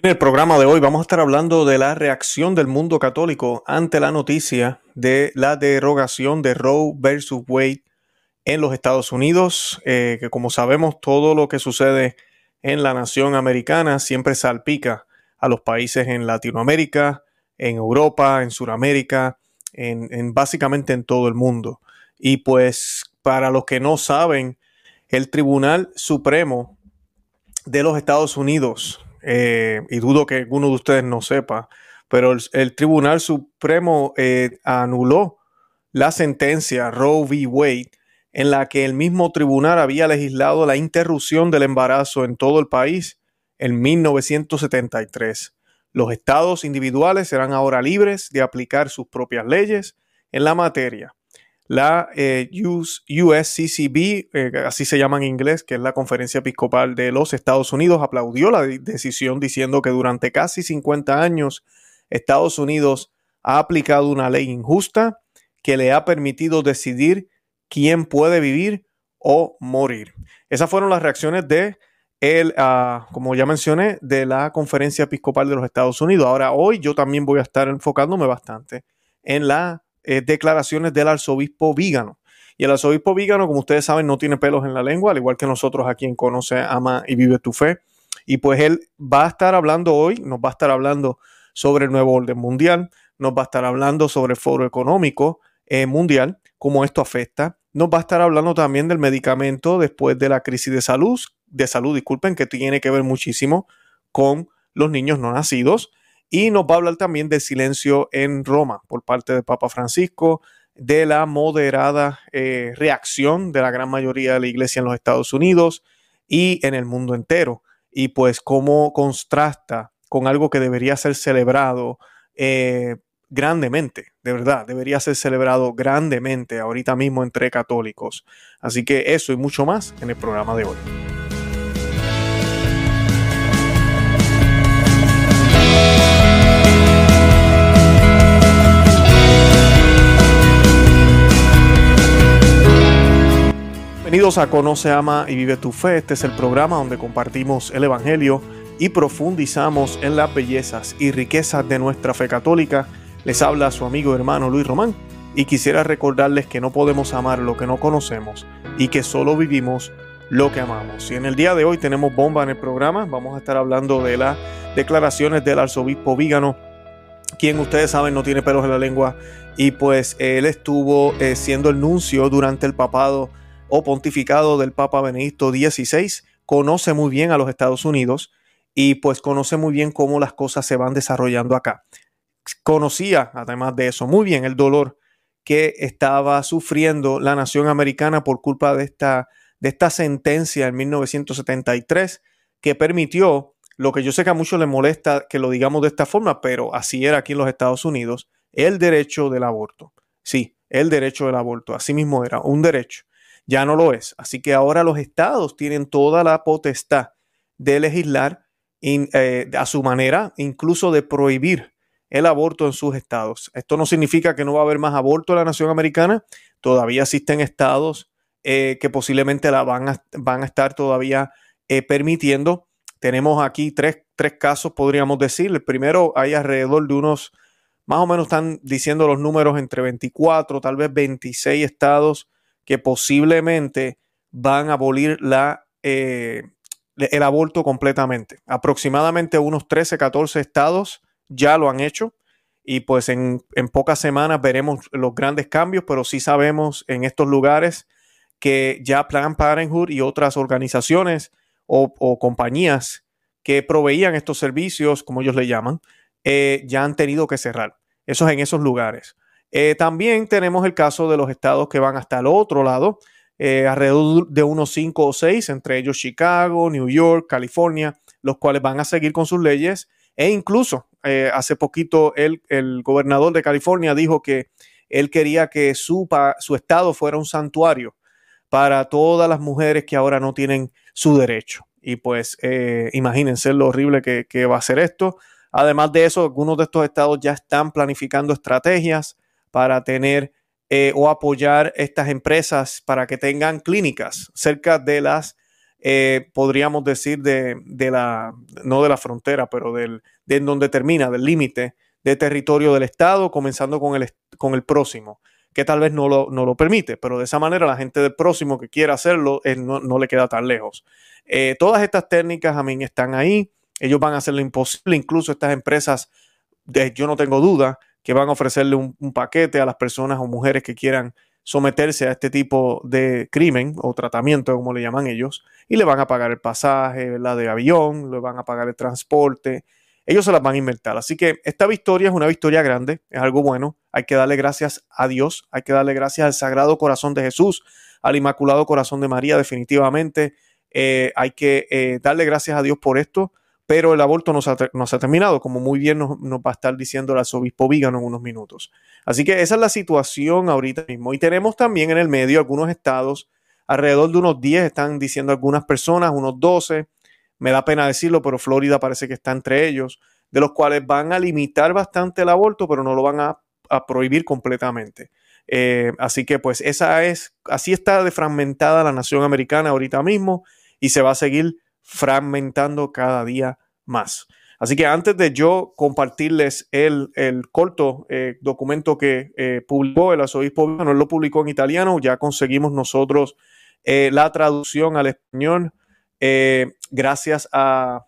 En el programa de hoy vamos a estar hablando de la reacción del mundo católico ante la noticia de la derogación de Roe versus Wade en los Estados Unidos, eh, que como sabemos todo lo que sucede en la nación americana siempre salpica a los países en Latinoamérica, en Europa, en Sudamérica, en, básicamente en todo el mundo. Y pues para los que no saben, el Tribunal Supremo de los Estados Unidos eh, y dudo que alguno de ustedes no sepa, pero el, Tribunal Supremo eh, anuló la sentencia Roe v. Wade en la que el mismo tribunal había legislado la interrupción del embarazo en todo el país en 1973. Los estados individuales serán ahora libres de aplicar sus propias leyes en la materia. La eh, USCCB, eh, así se llama en inglés, que es la Conferencia Episcopal de los Estados Unidos, aplaudió la decisión diciendo que durante casi 50 años Estados Unidos ha aplicado una ley injusta que le ha permitido decidir quién puede vivir o morir. Esas fueron las reacciones de el, ah, como ya mencioné, de la Conferencia Episcopal de los Estados Unidos. Ahora, hoy yo también voy a estar enfocándome bastante en la eh, declaraciones del arzobispo Vígano. Y el arzobispo Vígano, como ustedes saben, no tiene pelos en la lengua, al igual que nosotros aquí en Conoce, Ama y Vive tu Fe. Y pues él va a estar hablando hoy, nos va a estar hablando sobre el nuevo orden mundial, nos va a estar hablando sobre el foro económico eh, mundial, cómo esto afecta. Nos va a estar hablando también del medicamento después de la crisis de salud, de salud, disculpen, que tiene que ver muchísimo con los niños no nacidos. Y nos va a hablar también del silencio en Roma por parte del Papa Francisco, de la moderada eh, reacción de la gran mayoría de la iglesia en los Estados Unidos y en el mundo entero. Y pues cómo contrasta con algo que debería ser celebrado eh, grandemente, de verdad, debería ser celebrado grandemente ahorita mismo entre católicos. Así que eso y mucho más en el programa de hoy. Bienvenidos a Conoce, Ama y Vive tu Fe. Este es el programa donde compartimos el Evangelio y profundizamos en las bellezas y riquezas de nuestra fe católica. Les habla su amigo hermano Luis Román y quisiera recordarles que no podemos amar lo que no conocemos y que solo vivimos lo que amamos. Y en el día de hoy tenemos bomba en el programa. Vamos a estar hablando de las declaraciones del arzobispo Vígano, quien ustedes saben no tiene pelos en la lengua y pues él estuvo eh, siendo el nuncio durante el papado o pontificado del Papa Benedicto XVI, conoce muy bien a los Estados Unidos y pues conoce muy bien cómo las cosas se van desarrollando acá. Conocía, además de eso, muy bien el dolor que estaba sufriendo la nación americana por culpa de esta, de esta sentencia en 1973 que permitió lo que yo sé que a muchos les molesta que lo digamos de esta forma, pero así era aquí en los Estados Unidos, el derecho del aborto. Sí, el derecho del aborto, así mismo era un derecho ya no lo es. Así que ahora los estados tienen toda la potestad de legislar eh, a su manera, incluso de prohibir el aborto en sus estados. Esto no significa que no va a haber más aborto en la nación americana. Todavía existen estados eh, que posiblemente la van a, van a estar todavía eh, permitiendo. Tenemos aquí tres, tres casos, podríamos decir. El primero, hay alrededor de unos, más o menos están diciendo los números entre 24, tal vez 26 estados que posiblemente van a abolir la, eh, el aborto completamente. Aproximadamente unos 13, 14 estados ya lo han hecho y pues en, pocas semanas veremos los grandes cambios, pero sí sabemos en estos lugares que ya Planned Parenthood y otras organizaciones o, compañías que proveían estos servicios, como ellos le llaman, eh, ya han tenido que cerrar. Eso es en esos lugares. Eh, también tenemos el caso de los estados que van hasta el otro lado, eh, alrededor de unos 5 o 6, entre ellos Chicago, New York, California, los cuales van a seguir con sus leyes. E incluso eh, hace poquito el, el, gobernador de California dijo que él quería que su, su estado fuera un santuario para todas las mujeres que ahora no tienen su derecho. Y pues imagínense lo horrible que va a ser esto. Además de eso, algunos de estos estados ya están planificando estrategias para tener eh, o apoyar estas empresas para que tengan clínicas cerca de las eh, podríamos decir, de, la, no de la frontera, pero del, de donde termina, del límite de territorio del Estado, comenzando con el, con el próximo, que tal vez no lo, no lo permite, pero de esa manera la gente del próximo que quiera hacerlo eh, no, le queda tan lejos. Eh, todas estas técnicas, a mí, están ahí, ellos van a hacer lo imposible, incluso estas empresas, de, yo no tengo duda, que van a ofrecerle un, paquete a las personas o mujeres que quieran someterse a este tipo de crimen o tratamiento, como le llaman ellos, y le van a pagar el pasaje ¿verdad? de avión, le van a pagar el transporte, ellos se las van a inventar. Así que esta victoria es una victoria grande, es algo bueno, hay que darle gracias a Dios, hay que darle gracias al Sagrado Corazón de Jesús, al Inmaculado Corazón de María, definitivamente. Eh, hay que eh, darle gracias a Dios por esto, pero el aborto no se ha, terminado, como muy bien nos, va a estar diciendo el arzobispo Vígano en unos minutos. Así que esa es la situación ahorita mismo. Y tenemos también en el medio algunos estados, alrededor de unos 10 están diciendo algunas personas, unos 12, me da pena decirlo, pero Florida parece que está entre ellos, de los cuales van a limitar bastante el aborto, pero no lo van a, prohibir completamente. Eh, así que pues esa es, así está defragmentada la nación americana ahorita mismo y se va a seguir fragmentando cada día más. Así que antes de yo compartirles el, corto eh, documento que eh, publicó el arzobispo, no lo publicó en italiano, ya conseguimos nosotros eh, la traducción al español gracias a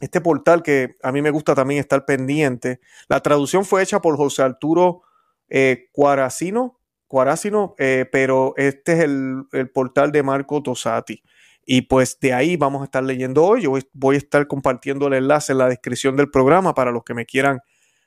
este portal que a mí me gusta también estar pendiente. La traducción fue hecha por José Arturo Cuaracino, Cuaracino pero este es el, el portal de Marco Tosati. Y pues de ahí vamos a estar leyendo hoy. Yo voy a estar compartiendo el enlace en la descripción del programa para los que me quieran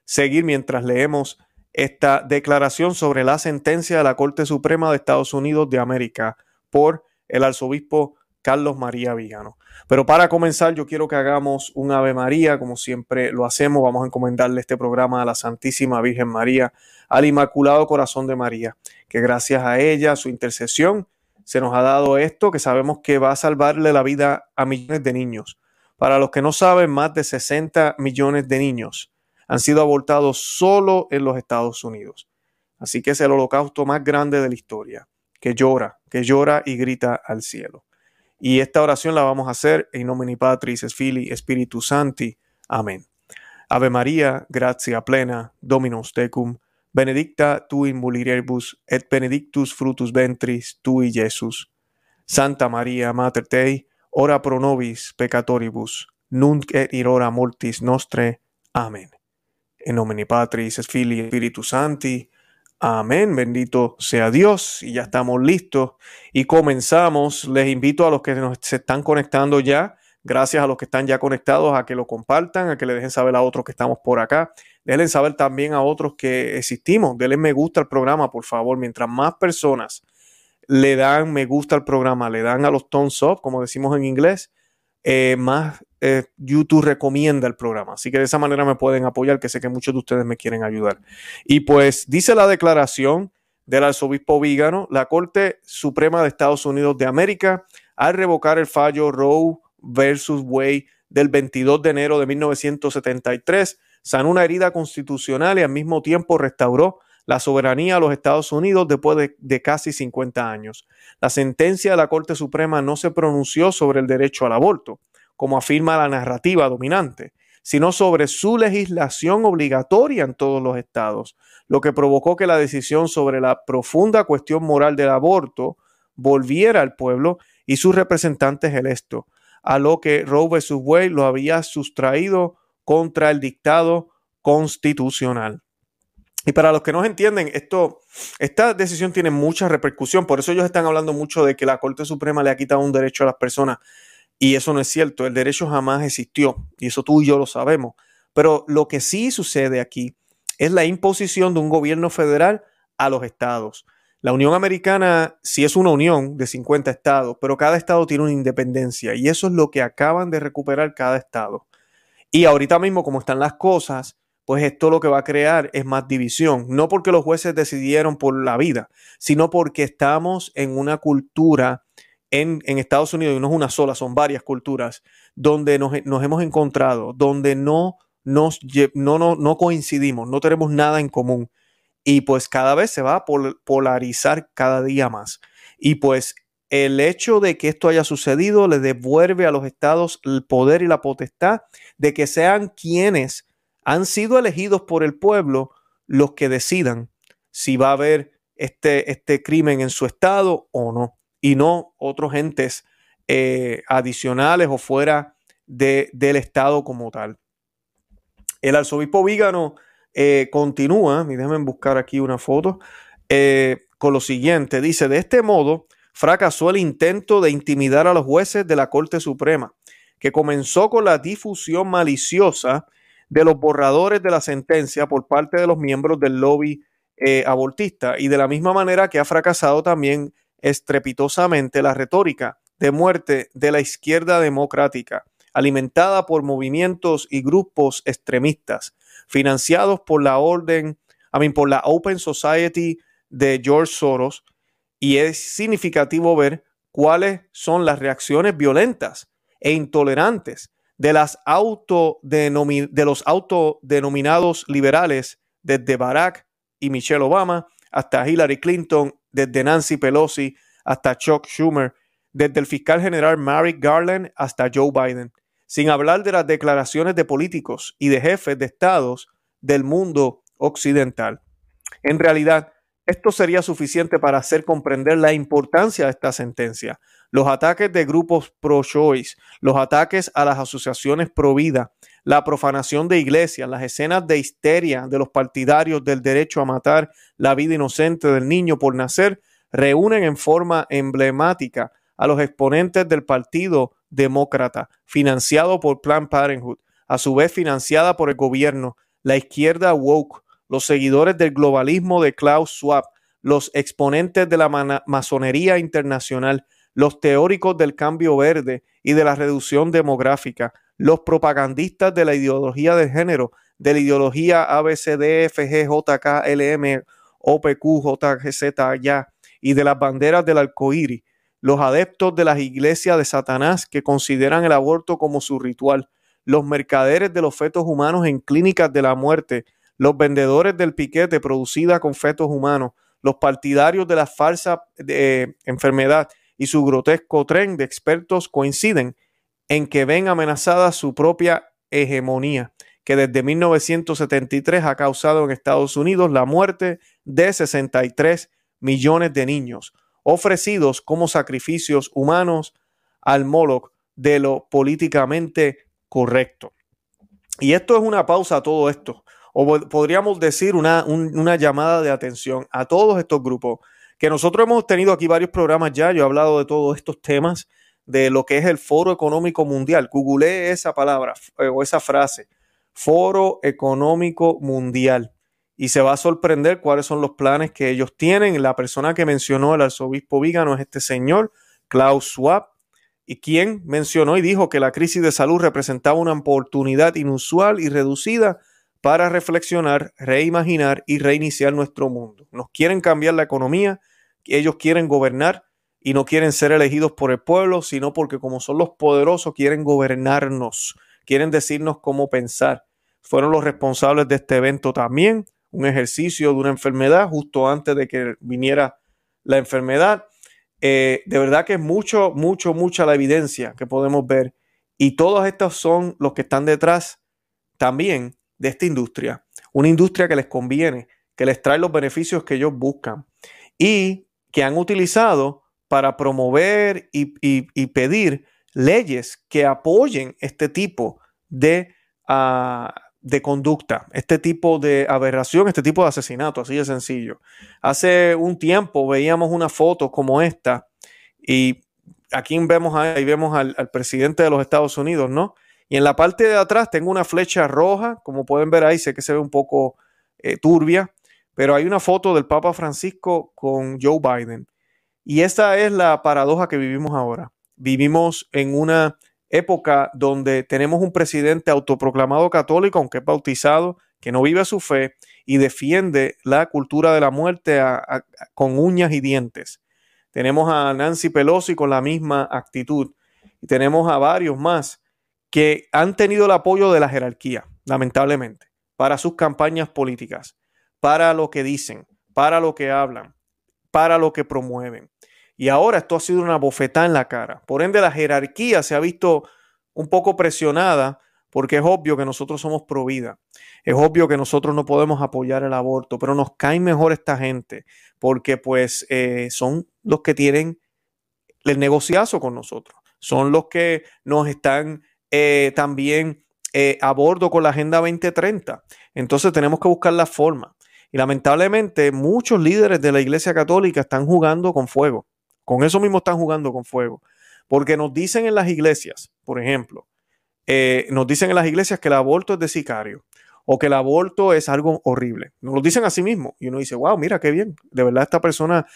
seguir mientras leemos esta declaración sobre la sentencia de la Corte Suprema de Estados Unidos de América por el arzobispo Carlos María Villano. Pero para comenzar, yo quiero que hagamos un Ave María, como siempre lo hacemos. Vamos a encomendarle este programa a la Santísima Virgen María, al Inmaculado Corazón de María, que gracias a ella, su intercesión, se nos ha dado esto que sabemos que va a salvarle la vida a millones de niños. Para los que no saben, más de 60 millones de niños han sido abortados solo en los Estados Unidos. Así que es el holocausto más grande de la historia, que llora, que llora y grita al cielo. Y esta oración la vamos a hacer en nomine Patris, es Fili, Spiritus Santi. Amén. Ave María, gracia plena, Dominus tecum, benedicta tu in mulieribus et benedictus fructus ventris tui, Jesus. Santa Maria, Mater Dei, ora pro nobis peccatoribus, nunc et in hora mortis nostre. Amén. En nomine Patris, et Filii, Spiritus Santi. Amén, bendito sea Dios. Y ya estamos listos y comenzamos. Les invito a los que nos se están conectando ya, gracias a los que están ya conectados, a que lo compartan, a que le dejen saber a otros que estamos por acá. Denle saber también a otros que existimos. Denle me gusta al programa, por favor. Mientras más personas le dan me gusta al programa, le dan a los thumbs up, como decimos en inglés, eh, más eh, YouTube recomienda el programa. Así que de esa manera me pueden apoyar, que sé que muchos de ustedes me quieren ayudar. Y pues dice la declaración del arzobispo Vígano, la Corte Suprema de Estados Unidos de América, al revocar el fallo Roe versus Wade del 22 de enero de 1973, sanó una herida constitucional y al mismo tiempo restauró la soberanía a los Estados Unidos después de, casi 50 años. La sentencia de la Corte Suprema no se pronunció sobre el derecho al aborto, como afirma la narrativa dominante, sino sobre su legislación obligatoria en todos los estados, lo que provocó que la decisión sobre la profunda cuestión moral del aborto volviera al pueblo y sus representantes electos, a lo que Roe vs. Wade lo había sustraído contra el dictado constitucional. Y para los que no entienden, esto, esta decisión tiene mucha repercusión, por eso ellos están hablando mucho de que la Corte Suprema le ha quitado un derecho a las personas. Y eso no es cierto, el derecho jamás existió, y eso tú y yo lo sabemos. Pero lo que sí sucede aquí es la imposición de un gobierno federal a los estados. La Unión Americana sí es una unión de 50 estados, pero cada estado tiene una independencia y eso es lo que acaban de recuperar cada estado. Y ahorita mismo, como están las cosas, pues esto lo que va a crear es más división. No porque los jueces decidieron por la vida, sino porque estamos en una cultura en, Estados Unidos, y no es una sola, son varias culturas, donde nos, hemos encontrado, donde no, nos, no, no, no coincidimos, no tenemos nada en común. Y pues cada vez se va a polarizar cada día más. Y pues el hecho de que esto haya sucedido le devuelve a los estados el poder y la potestad de que sean quienes han sido elegidos por el pueblo los que decidan si va a haber este, este crimen en su estado o no, y no otros entes eh, adicionales o fuera de, del estado como tal. El arzobispo Vígano eh, continúa, y déjenme buscar aquí una foto, eh, con lo siguiente, dice, de este modo fracasó el intento de intimidar a los jueces de la Corte Suprema, que comenzó con la difusión maliciosa de los borradores de la sentencia por parte de los miembros del lobby eh, abortista y de la misma manera que ha fracasado también estrepitosamente la retórica de muerte de la izquierda democrática, alimentada por movimientos y grupos extremistas, financiados por la orden, I mean, por la Open Society de George Soros, y es significativo ver cuáles son las reacciones violentas e intolerantes de, las de los autodenominados liberales desde Barack y Michelle Obama hasta Hillary Clinton, desde Nancy Pelosi hasta Chuck Schumer, desde el fiscal general Merrick Garland hasta Joe Biden, sin hablar de las declaraciones de políticos y de jefes de estados del mundo occidental. En realidad, esto sería suficiente para hacer comprender la importancia de esta sentencia. Los ataques de grupos pro-choice, los ataques a las asociaciones pro-vida, la profanación de iglesias, las escenas de histeria de los partidarios del derecho a matar la vida inocente del niño por nacer, reúnen en forma emblemática a los exponentes del Partido Demócrata, financiado por Planned Parenthood, a su vez financiada por el gobierno, la izquierda woke, los seguidores del globalismo de Klaus Schwab, los exponentes de la masonería internacional, los teóricos del cambio verde y de la reducción demográfica, los propagandistas de la ideología de género, de la ideología ABCDFGJKLM, OPQ, JGZ, y de las banderas del arcoíris, los adeptos de las iglesias de Satanás que consideran el aborto como su ritual, los mercaderes de los fetos humanos en clínicas de la muerte, los vendedores del piquete producida con fetos humanos, los partidarios de la falsa eh, enfermedad y su grotesco tren de expertos coinciden en que ven amenazada su propia hegemonía, que desde 1973 ha causado en Estados Unidos la muerte de 63 millones de niños, ofrecidos como sacrificios humanos al Moloch de lo políticamente correcto. Y esto es una pausa a todo esto, o podríamos decir una, una llamada de atención a todos estos grupos, que nosotros hemos tenido aquí varios programas ya, yo he hablado de todos estos temas, de lo que es el Foro Económico Mundial. Google esa palabra eh, o esa frase, Foro Económico Mundial. Y se va a sorprender cuáles son los planes que ellos tienen. La persona que mencionó el arzobispo Vígano es este señor, Klaus Schwab, y quien mencionó y dijo que la crisis de salud representaba una oportunidad inusual y reducida para reflexionar, reimaginar y reiniciar nuestro mundo. Nos quieren cambiar la economía, ellos quieren gobernar y no quieren ser elegidos por el pueblo, sino porque como son los poderosos quieren gobernarnos, quieren decirnos cómo pensar. Fueron los responsables de este evento también, un ejercicio de una enfermedad justo antes de que viniera la enfermedad eh, de verdad que es mucho, mucho, mucha la evidencia que podemos ver. Y todos estos son los que están detrás también de esta industria. Una industria que les conviene, que les trae los beneficios que ellos buscan y que han utilizado para promover y, pedir leyes que apoyen este tipo de, ah, de conducta, este tipo de aberración, este tipo de asesinato, así de sencillo. Hace un tiempo veíamos una foto como esta y aquí vemos, ahí vemos al, presidente de los Estados Unidos, ¿no? Y en la parte de atrás tengo una flecha roja, como pueden ver ahí, sé que se ve un poco eh, turbia, pero hay una foto del Papa Francisco con Joe Biden. Y esta es la paradoja que vivimos ahora. Vivimos en una época donde tenemos un presidente autoproclamado católico, aunque es bautizado, que no vive su fe y defiende la cultura de la muerte con uñas y dientes. Tenemos a Nancy Pelosi con la misma actitud y tenemos a varios más que han tenido el apoyo de la jerarquía, lamentablemente, para sus campañas políticas, para lo que dicen, para lo que hablan, para lo que promueven. Y ahora esto ha sido una bofetada en la cara. Por ende, la jerarquía se ha visto un poco presionada porque es obvio que nosotros somos pro vida. Es obvio que nosotros no podemos apoyar el aborto, pero nos cae mejor esta gente porque pues eh, son los que tienen el negociazo con nosotros. Son los que nos están eh, también eh, a bordo con la Agenda 2030. Entonces tenemos que buscar la forma. Y lamentablemente muchos líderes de la Iglesia Católica están jugando con fuego. Con eso mismo están jugando con fuego. Porque nos dicen en las iglesias, por ejemplo, eh, nos dicen en las iglesias que el aborto es de sicario o que el aborto es algo horrible. Nos lo dicen a sí mismo. Y uno dice, wow, mira qué bien. De verdad esta persona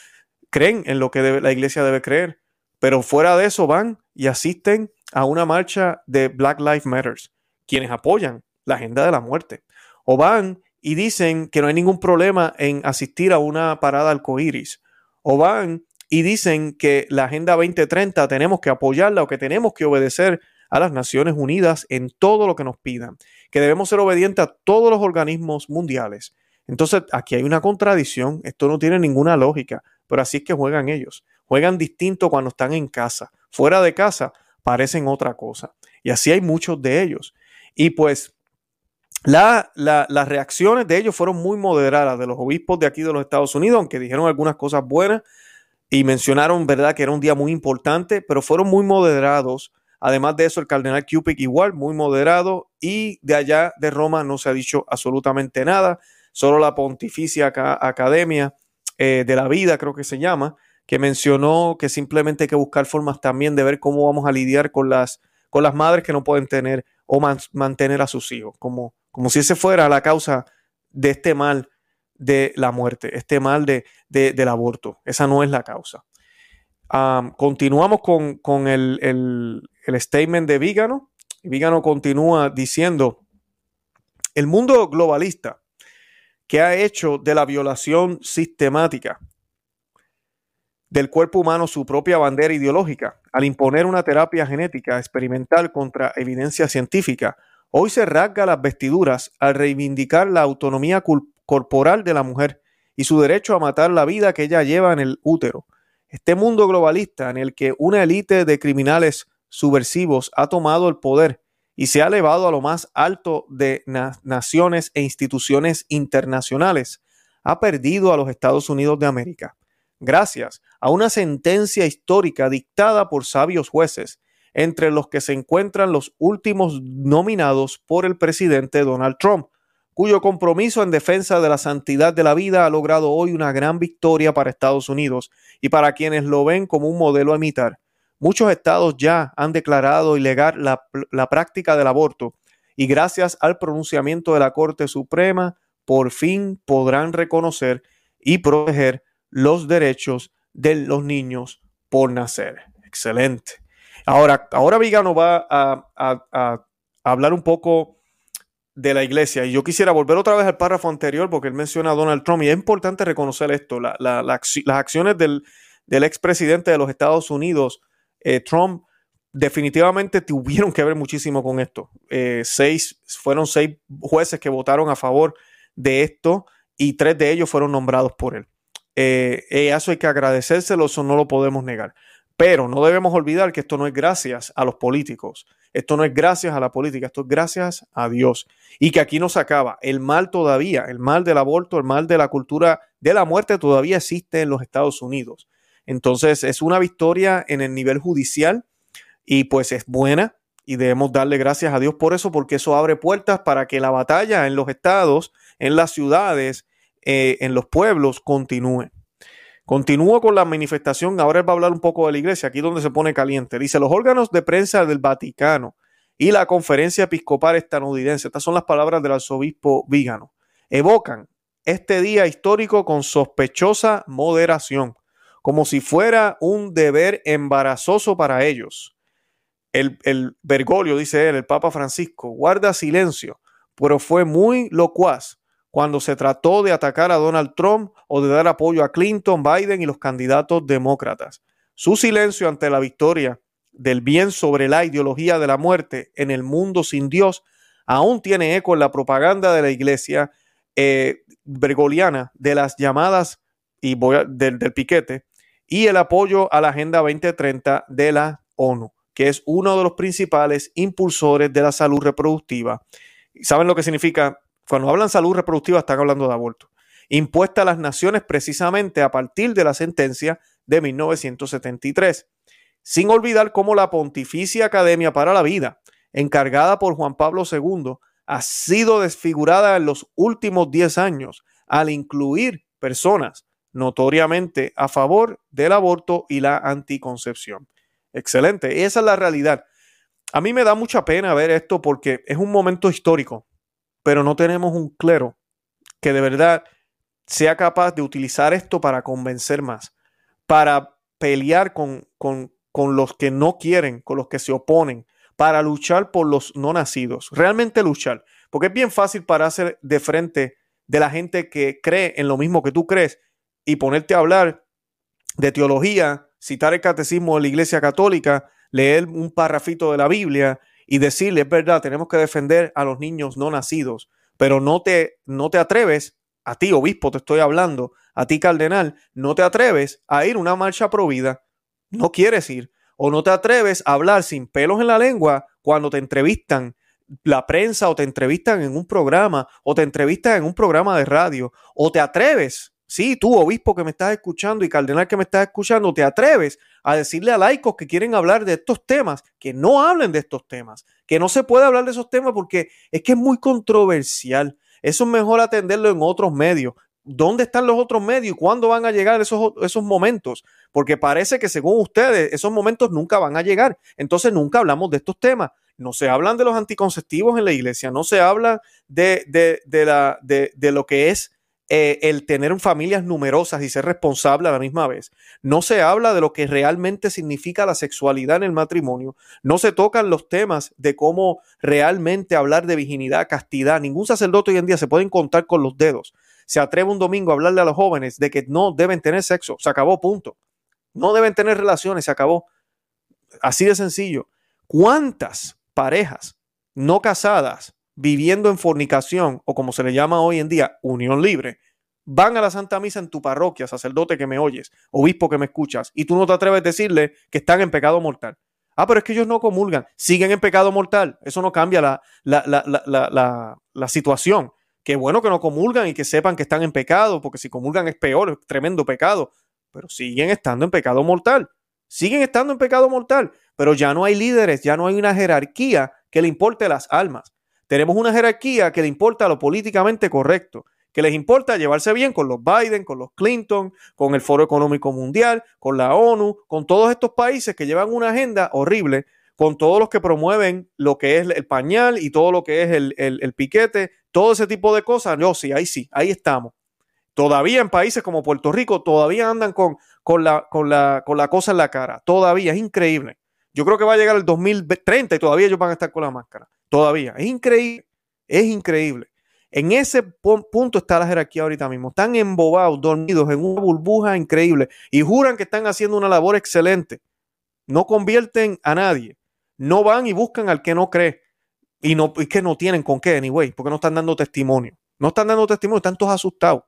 creen en lo que la iglesia debe creer. Pero fuera de eso van y asisten a una marcha de Black Lives Matters, quienes apoyan la agenda de la muerte. O van y dicen que no hay ningún problema en asistir a una parada arcoíris. O van y dicen que la Agenda 2030 tenemos que apoyarla o que tenemos que obedecer a las Naciones Unidas en todo lo que nos pidan, que debemos ser obedientes a todos los organismos mundiales. Entonces, aquí hay una contradicción, esto no tiene ninguna lógica, pero así es que juegan ellos. Juegan distinto cuando están en casa. Fuera de casa parecen otra cosa. Y así hay muchos de ellos. Y pues las reacciones de ellos fueron muy moderadas de los obispos de aquí de los Estados Unidos, aunque dijeron algunas cosas buenas y mencionaron, ¿verdad?, que era un día muy importante, pero fueron muy moderados. Además de eso, el cardenal Cupid igual, muy moderado. Y de allá de Roma no se ha dicho absolutamente nada. Solo la Pontificia Academia eh, de la Vida, creo que se llama, que mencionó que simplemente hay que buscar formas también de ver cómo vamos a lidiar con las, con las madres que no pueden tener o mantener a sus hijos, como, como si ese fuera la causa de este mal de la muerte, este mal de, del aborto. Esa no es la causa. continuamos con, el, el, statement de Vígano. Vígano continúa diciendo, el mundo globalista que ha hecho de la violación sistemática del cuerpo humano su propia bandera ideológica, al imponer una terapia genética experimental contra evidencia científica, hoy se rasga las vestiduras al reivindicar la autonomía corporal de la mujer y su derecho a matar la vida que ella lleva en el útero. Este mundo globalista en el que una élite de criminales subversivos ha tomado el poder y se ha elevado a lo más alto de naciones e instituciones internacionales, ha perdido a los Estados Unidos de América gracias a una sentencia histórica dictada por sabios jueces, entre los que se encuentran los últimos nominados por el presidente Donald Trump, cuyo compromiso en defensa de la santidad de la vida ha logrado hoy una gran victoria para Estados Unidos y para quienes lo ven como un modelo a imitar. Muchos estados ya han declarado ilegal la, la práctica del aborto y gracias al pronunciamiento de la Corte Suprema, por fin podrán reconocer y proteger los derechos de los niños por nacer. Excelente. Ahora, ahora Vigano va a, hablar un poco de la iglesia. Y yo quisiera volver otra vez al párrafo anterior porque él menciona a Donald Trump y es importante reconocer esto. las acciones del, expresidente de los Estados Unidos, eh, Trump, definitivamente tuvieron que ver muchísimo con esto. Eh, seis, fueron seis jueces que votaron a favor de esto y tres de ellos fueron nombrados por él. Eh, eso hay que agradecérselo, eso no lo podemos negar. Pero no debemos olvidar que esto no es gracias a los políticos, esto no es gracias a la política, esto es gracias a Dios. Y que aquí no se acaba. El mal todavía, el mal del aborto, el mal de la cultura de la muerte todavía existe en los Estados Unidos. Entonces es una victoria en el nivel judicial y pues es buena y debemos darle gracias a Dios por eso porque eso abre puertas para que la batalla en los estados, en las ciudades, eh, en los pueblos continúe. Continúo con la manifestación. Ahora él va a hablar un poco de la iglesia, aquí donde se pone caliente. Dice: los órganos de prensa del Vaticano y la conferencia episcopal estadounidense, estas son las palabras del arzobispo Vígano, evocan este día histórico con sospechosa moderación, como si fuera un deber embarazoso para ellos. El, el Bergoglio, dice él, el Papa Francisco, guarda silencio, pero fue muy locuaz cuando se trató de atacar a Donald Trump o de dar apoyo a Clinton, Biden y los candidatos demócratas. Su silencio ante la victoria del bien sobre la ideología de la muerte en el mundo sin Dios aún tiene eco en la propaganda de la iglesia eh, de las llamadas y del, piquete y el apoyo a la Agenda 2030 de la ONU, que es uno de los principales impulsores de la salud reproductiva. ¿Saben lo que significa? Cuando hablan salud reproductiva están hablando de aborto. Impuesta a las naciones precisamente a partir de la sentencia de 1973. Sin olvidar cómo la Pontificia Academia para la Vida, encargada por Juan Pablo II, ha sido desfigurada en los últimos 10 años al incluir personas notoriamente a favor del aborto y la anticoncepción. Excelente, esa es la realidad. A mí me da mucha pena ver esto porque es un momento histórico, pero no tenemos un clero que de verdad sea capaz de utilizar esto para convencer más, para pelear con, con, con los que no quieren, con los que se oponen, para luchar por los no nacidos, realmente luchar, porque es bien fácil pararse de frente de la gente que cree en lo mismo que tú crees y ponerte a hablar de teología, citar el catecismo de la Iglesia Católica, leer un parrafito de la Biblia y decirle, es verdad, tenemos que defender a los niños no nacidos, pero no te, no te atreves, a ti obispo te estoy hablando, a ti cardenal, no te atreves a ir una marcha provida, no quieres ir, o no te atreves a hablar sin pelos en la lengua cuando te entrevistan la prensa o te entrevistan en un programa o te entrevistan en un programa de radio o te atreves Sí, tú, obispo que me estás escuchando y cardenal que me estás escuchando, te atreves a decirle a laicos que quieren hablar de estos temas, que no hablen de estos temas, que no se puede hablar de esos temas porque es que es muy controversial. Eso es mejor atenderlo en otros medios. ¿Dónde están los otros medios? ¿Cuándo van a llegar esos, esos momentos? Porque parece que según ustedes esos momentos nunca van a llegar. Entonces nunca hablamos de estos temas. No se hablan de los anticonceptivos en la iglesia, no se habla de, de, de, la, de lo que es eh, el tener familias numerosas y ser responsable a la misma vez. No se habla de lo que realmente significa la sexualidad en el matrimonio. No se tocan los temas de cómo realmente hablar de virginidad, castidad. Ningún sacerdote hoy en día se puede contar con los dedos. Se atreve un domingo a hablarle a los jóvenes de que no deben tener sexo. Se acabó, punto. No deben tener relaciones, se acabó. Así de sencillo. ¿Cuántas parejas no casadas viviendo en fornicación o como se le llama hoy en día, unión libre, van a la Santa Misa en tu parroquia, sacerdote que me oyes, obispo que me escuchas, y tú no te atreves a decirle que están en pecado mortal. Ah, pero es que ellos no comulgan, siguen en pecado mortal. Eso no cambia la, la, la, la, situación. Qué bueno que no comulgan y que sepan que están en pecado, porque si comulgan es peor, es tremendo pecado. Pero siguen estando en pecado mortal. Siguen estando en pecado mortal. Pero ya no hay líderes, ya no hay una jerarquía que le importe las almas. Tenemos una jerarquía que le importa lo políticamente correcto, que les importa llevarse bien con los Biden, con los Clinton, con el Foro Económico Mundial, con la ONU, con todos estos países que llevan una agenda horrible, con todos los que promueven lo que es el pañal y todo lo que es el, piquete, todo ese tipo de cosas. No, sí, ahí sí, ahí estamos. Todavía en países como Puerto Rico, todavía andan con, con, la, con, la, con la cosa en la cara. Todavía, es increíble. Yo creo que va a llegar el 2030 y todavía ellos van a estar con la máscara. Todavía. Es increíble. Es increíble. En ese punto está la jerarquía ahorita mismo. Están embobados, dormidos en una burbuja increíble y juran que están haciendo una labor excelente. No convierten a nadie. No van y buscan al que no cree. Y, no, y que no tienen con qué, anyway, porque no están dando testimonio. No están dando testimonio, están todos asustados.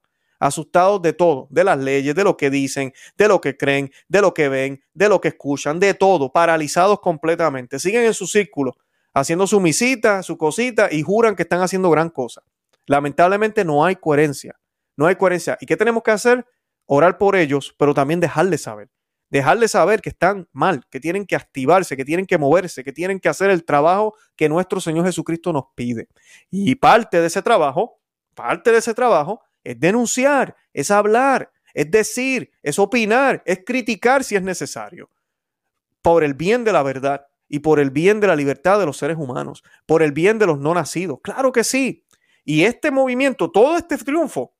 Asustados de todo, de las leyes, de lo que dicen, de lo que creen, de lo que ven, de lo que escuchan, de todo, paralizados completamente. Siguen en su círculo haciendo su misita, su cosita y juran que están haciendo gran cosa. Lamentablemente no hay coherencia. No hay coherencia. ¿Y qué tenemos que hacer? Orar por ellos, pero también dejarles saber. Dejarles saber que están mal, que tienen que activarse, que tienen que moverse, que tienen que hacer el trabajo que nuestro Señor Jesucristo nos pide. Y parte de ese trabajo, parte de ese trabajo es denunciar, es hablar, es decir, es opinar, es criticar si es necesario, por el bien de la verdad y por el bien de la libertad de los seres humanos, por el bien de los no nacidos. Claro que sí. Y este movimiento, todo este triunfo,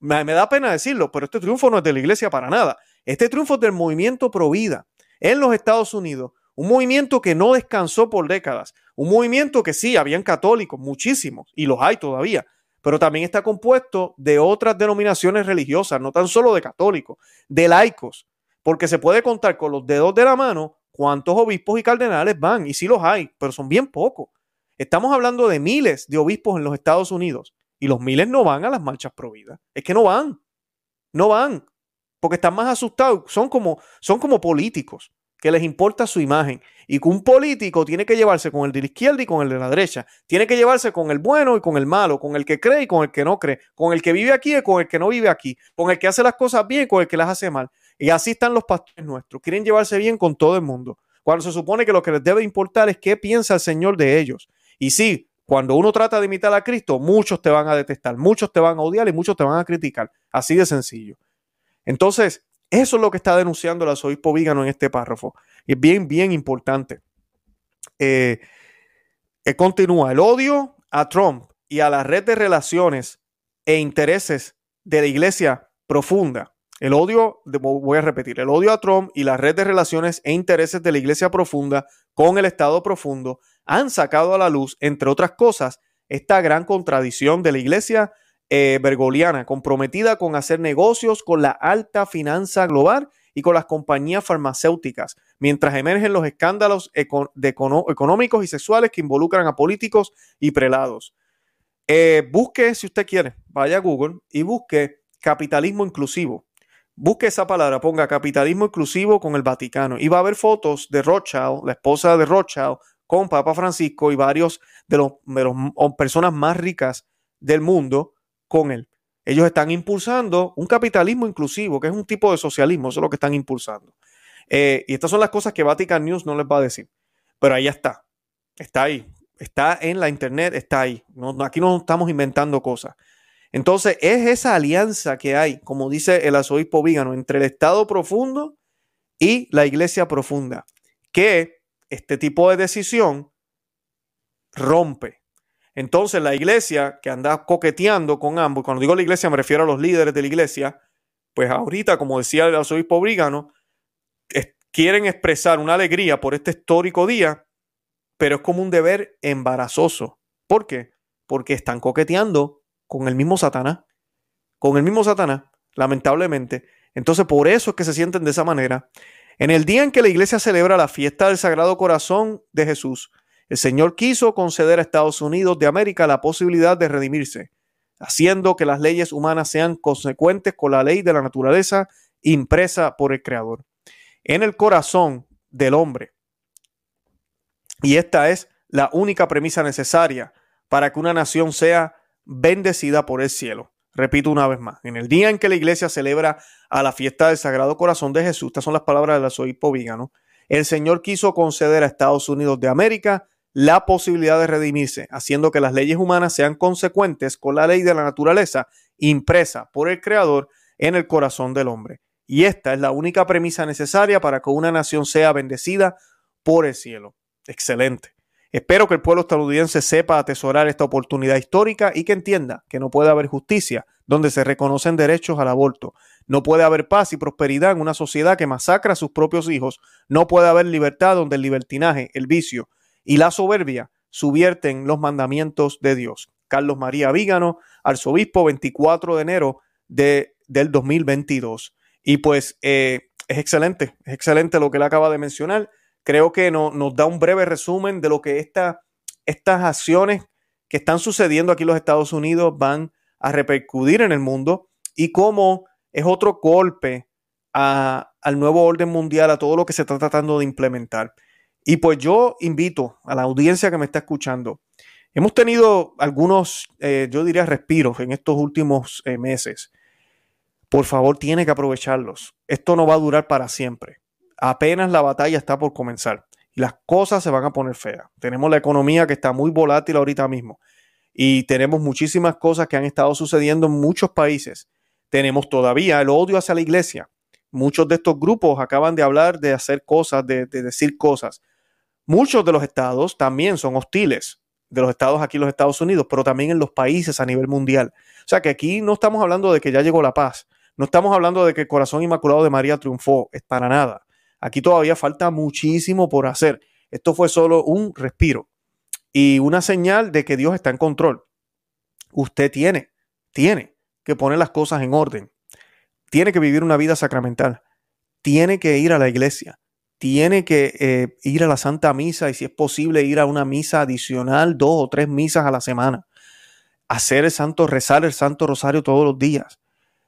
me, da pena decirlo, pero este triunfo no es de la iglesia para nada. Este triunfo es del movimiento pro vida en los Estados Unidos. Un movimiento que no descansó por décadas. Un movimiento que sí, habían católicos, muchísimos, y los hay todavía, pero también está compuesto de otras denominaciones religiosas, no tan solo de católicos, de laicos, porque se puede contar con los dedos de la mano cuántos obispos y cardenales van, y sí los hay, pero son bien pocos. Estamos hablando de miles de obispos en los Estados Unidos y los miles no van a las marchas prohibidas. Es que no van, no van. porque están más asustados, son como, son como políticos que les importa su imagen y que un político tiene que llevarse con el de la izquierda y con el de la derecha, tiene que llevarse con el bueno y con el malo, con el que cree y con el que no cree, con el que vive aquí y con el que no vive aquí, con el que hace las cosas bien y con el que las hace mal. Y así están los pastores nuestros, quieren llevarse bien con todo el mundo, cuando se supone que lo que les debe importar es qué piensa el Señor de ellos. Y sí, cuando uno trata de imitar a Cristo, muchos te van a detestar, muchos te van a odiar y muchos te van a criticar, así de sencillo. Entonces, eso es lo que está denunciando el arzobispo Vígano en este párrafo. Y es bien, bien importante. Eh, eh, continúa el odio a Trump y a la red de relaciones e intereses de la iglesia profunda. El odio, voy a repetir, el odio a Trump y la red de relaciones e intereses de la iglesia profunda con el Estado profundo han sacado a la luz, entre otras cosas, esta gran contradicción de la iglesia eh, bergoliana, comprometida con hacer negocios con la alta finanza global y con las compañías farmacéuticas, mientras emergen los escándalos económicos y sexuales que involucran a políticos y prelados. Eh, busque, si usted quiere, vaya a Google y busque capitalismo inclusivo. Busque esa palabra, ponga capitalismo inclusivo con el Vaticano y va a ver fotos de Rothschild, la esposa de Rothschild, con Papa Francisco y varios de las personas más ricas del mundo con él. Ellos están impulsando un capitalismo inclusivo, que es un tipo de socialismo, eso es lo que están impulsando. Eh, y estas son las cosas que Vatican News no les va a decir. Pero ahí está, está ahí, está en la internet, está ahí. aquí no estamos inventando cosas. Entonces, es esa alianza que hay, como dice el arzobispo Vígano, entre el Estado profundo y la Iglesia profunda, que este tipo de decisión rompe entonces la iglesia que anda coqueteando con ambos, cuando digo la iglesia me refiero a los líderes de la iglesia, pues ahorita, como decía el arzobispo Brígano, quieren expresar una alegría por este histórico día, pero es como un deber embarazoso. ¿Por qué? Porque están coqueteando con el mismo Satanás, con el mismo Satanás, lamentablemente. Entonces por eso es que se sienten de esa manera. En el día en que la iglesia celebra la fiesta del Sagrado Corazón de Jesús, el Señor quiso conceder a Estados Unidos de América la posibilidad de redimirse, haciendo que las leyes humanas sean consecuentes con la ley de la naturaleza impresa por el Creador. En el corazón del hombre. Y esta es la única premisa necesaria para que una nación sea bendecida por el cielo. Repito una vez más, en el día en que la iglesia celebra a la fiesta del Sagrado Corazón de Jesús, estas son las palabras del arzobispo Vígano, el Señor quiso conceder a Estados Unidos de América la posibilidad de redimirse, haciendo que las leyes humanas sean consecuentes con la ley de la naturaleza impresa por el Creador en el corazón del hombre. Y esta es la única premisa necesaria para que una nación sea bendecida por el cielo. Excelente. Espero que el pueblo estadounidense sepa atesorar esta oportunidad histórica y que entienda que no puede haber justicia donde se reconocen derechos al aborto. No puede haber paz y prosperidad en una sociedad que masacra a sus propios hijos. No puede haber libertad donde el libertinaje, el vicio, y la soberbia subvierten los mandamientos de Dios. Carlos María Vígano, arzobispo, 24 de enero de, del 2022. Y pues eh, es excelente, es excelente lo que él acaba de mencionar. Creo que no, nos da un breve resumen de lo que esta, estas acciones que están sucediendo aquí en los Estados Unidos van a repercutir en el mundo y cómo es otro golpe al nuevo orden mundial, a todo lo que se está tratando de implementar. Y pues yo invito a la audiencia que me está escuchando. Hemos tenido algunos, eh, yo diría, respiros en estos últimos eh, meses. Por favor, tiene que aprovecharlos. Esto no va a durar para siempre. Apenas la batalla está por comenzar las cosas se van a poner feas. Tenemos la economía que está muy volátil ahorita mismo y tenemos muchísimas cosas que han estado sucediendo en muchos países. Tenemos todavía el odio hacia la iglesia. Muchos de estos grupos acaban de hablar de hacer cosas, de decir cosas. Muchos de los estados también son hostiles, de los estados aquí en los Estados Unidos, pero también en los países a nivel mundial. O sea que aquí no estamos hablando de que ya llegó la paz, no estamos hablando de que el corazón inmaculado de María triunfó, es para nada. Aquí todavía falta muchísimo por hacer. Esto fue solo un respiro y una señal de que Dios está en control. Usted tiene, tiene que poner las cosas en orden. Tiene que vivir una vida sacramental. Tiene que ir a la iglesia tiene que eh, ir a la Santa Misa y si es posible ir a una misa adicional, dos o tres misas a la semana. Hacer el santo, rezar el Santo Rosario todos los días.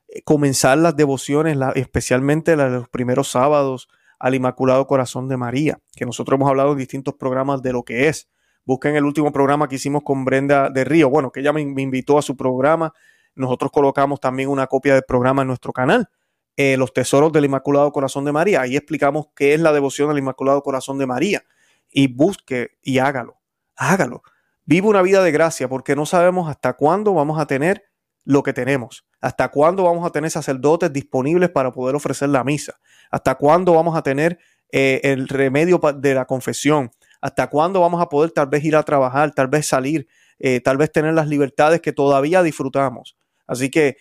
eh, comenzar las devociones, especialmente las de los primeros sábados al Inmaculado Corazón de María, que nosotros hemos hablado en distintos programas de lo que es. Busquen el último programa que hicimos con Brenda de Río, bueno, que ella me, invitó a su programa. Nosotros colocamos también una copia del programa en nuestro canal, eh, Los Tesoros del Inmaculado Corazón de María. Ahí explicamos qué es la devoción al Inmaculado Corazón de María. Y busque y hágalo, hágalo. Vive una vida de gracia porque no sabemos hasta cuándo vamos a tener lo que tenemos. ¿Hasta cuándo vamos a tener sacerdotes disponibles para poder ofrecer la misa? ¿Hasta cuándo vamos a tener eh, el remedio de la confesión? ¿Hasta cuándo vamos a poder tal vez ir a trabajar, tal vez salir, eh, tal vez tener las libertades que todavía disfrutamos? Así que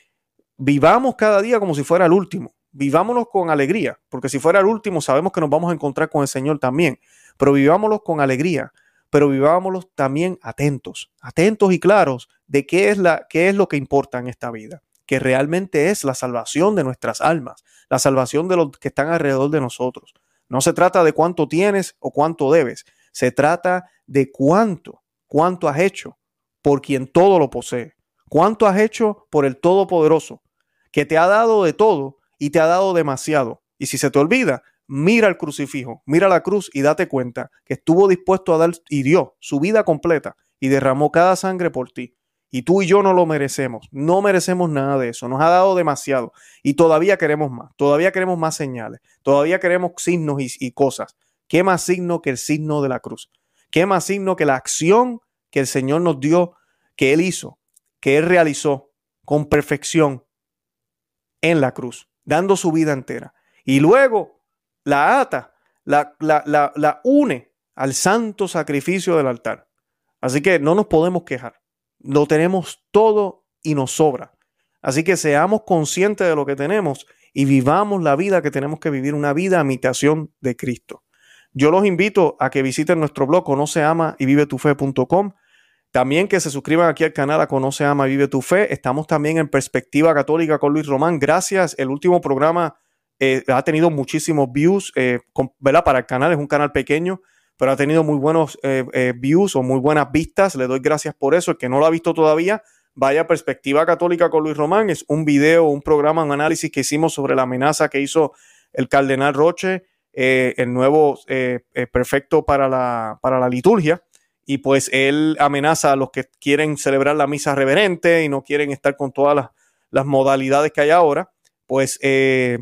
vivamos cada día como si fuera el último. Vivámonos con alegría, porque si fuera el último sabemos que nos vamos a encontrar con el Señor también, pero vivámoslos con alegría, pero vivámoslos también atentos, atentos y claros de qué es, la, qué es lo que importa en esta vida que realmente es la salvación de nuestras almas, la salvación de los que están alrededor de nosotros. No se trata de cuánto tienes o cuánto debes, se trata de cuánto, cuánto has hecho por quien todo lo posee, cuánto has hecho por el Todopoderoso, que te ha dado de todo y te ha dado demasiado. Y si se te olvida, mira el crucifijo, mira la cruz y date cuenta que estuvo dispuesto a dar y dio su vida completa y derramó cada sangre por ti. Y tú y yo no lo merecemos. No merecemos nada de eso. Nos ha dado demasiado. Y todavía queremos más. Todavía queremos más señales. Todavía queremos signos y, cosas. ¿Qué más signo que el signo de la cruz? ¿Qué más signo que la acción que el Señor nos dio, que Él hizo, que Él realizó con perfección en la cruz, dando su vida entera? Y luego la ata, la, la, la, la une al santo sacrificio del altar. Así que no nos podemos quejar lo tenemos todo y nos sobra. Así que seamos conscientes de lo que tenemos y vivamos la vida que tenemos que vivir, una vida a imitación de Cristo. Yo los invito a que visiten nuestro blog conoce ama y vive tu fe.com. También que se suscriban aquí al canal a Conoce Ama Vive tu Fe. Estamos también en Perspectiva Católica con Luis Román. Gracias. El último programa eh, ha tenido muchísimos views, eh, Para el canal es un canal pequeño, pero ha tenido muy buenos eh, eh, views o muy buenas vistas. Le doy gracias por eso. El que no lo ha visto todavía, vaya a Perspectiva Católica con Luis Román. Es un video, un programa, un análisis que hicimos sobre la amenaza que hizo el cardenal Roche, el nuevo perfecto para la, para la liturgia. Y pues él amenaza a los que quieren celebrar la misa reverente y no quieren estar con todas las, modalidades que hay ahora. Pues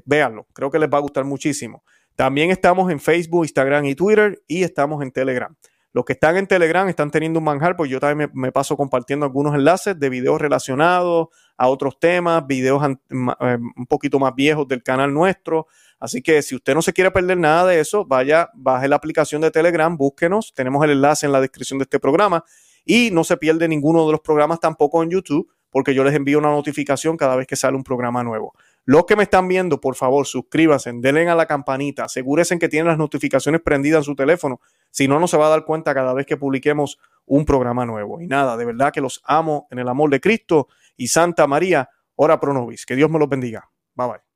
véanlo, creo que les va a gustar muchísimo. También estamos en Facebook, Instagram y Twitter y estamos en Telegram. Los que están en Telegram están teniendo un manjar, pues yo también me, paso compartiendo algunos enlaces de videos relacionados a otros temas, videos eh, un poquito más viejos del canal nuestro. Así que si usted no se quiere perder nada de eso, vaya, baje la aplicación de Telegram, búsquenos. Tenemos el enlace en la descripción de este programa. Y no se pierde ninguno de los programas tampoco en YouTube, porque yo les envío una notificación cada vez que sale un programa nuevo. Los que me están viendo, por favor, suscríbanse, denle a la campanita, asegúrense que tienen las notificaciones prendidas en su teléfono. Si no, no se va a dar cuenta cada vez que publiquemos un programa nuevo. Y nada, de verdad que los amo en el amor de Cristo y Santa María, ora pro nobis. Que Dios me los bendiga. Bye bye.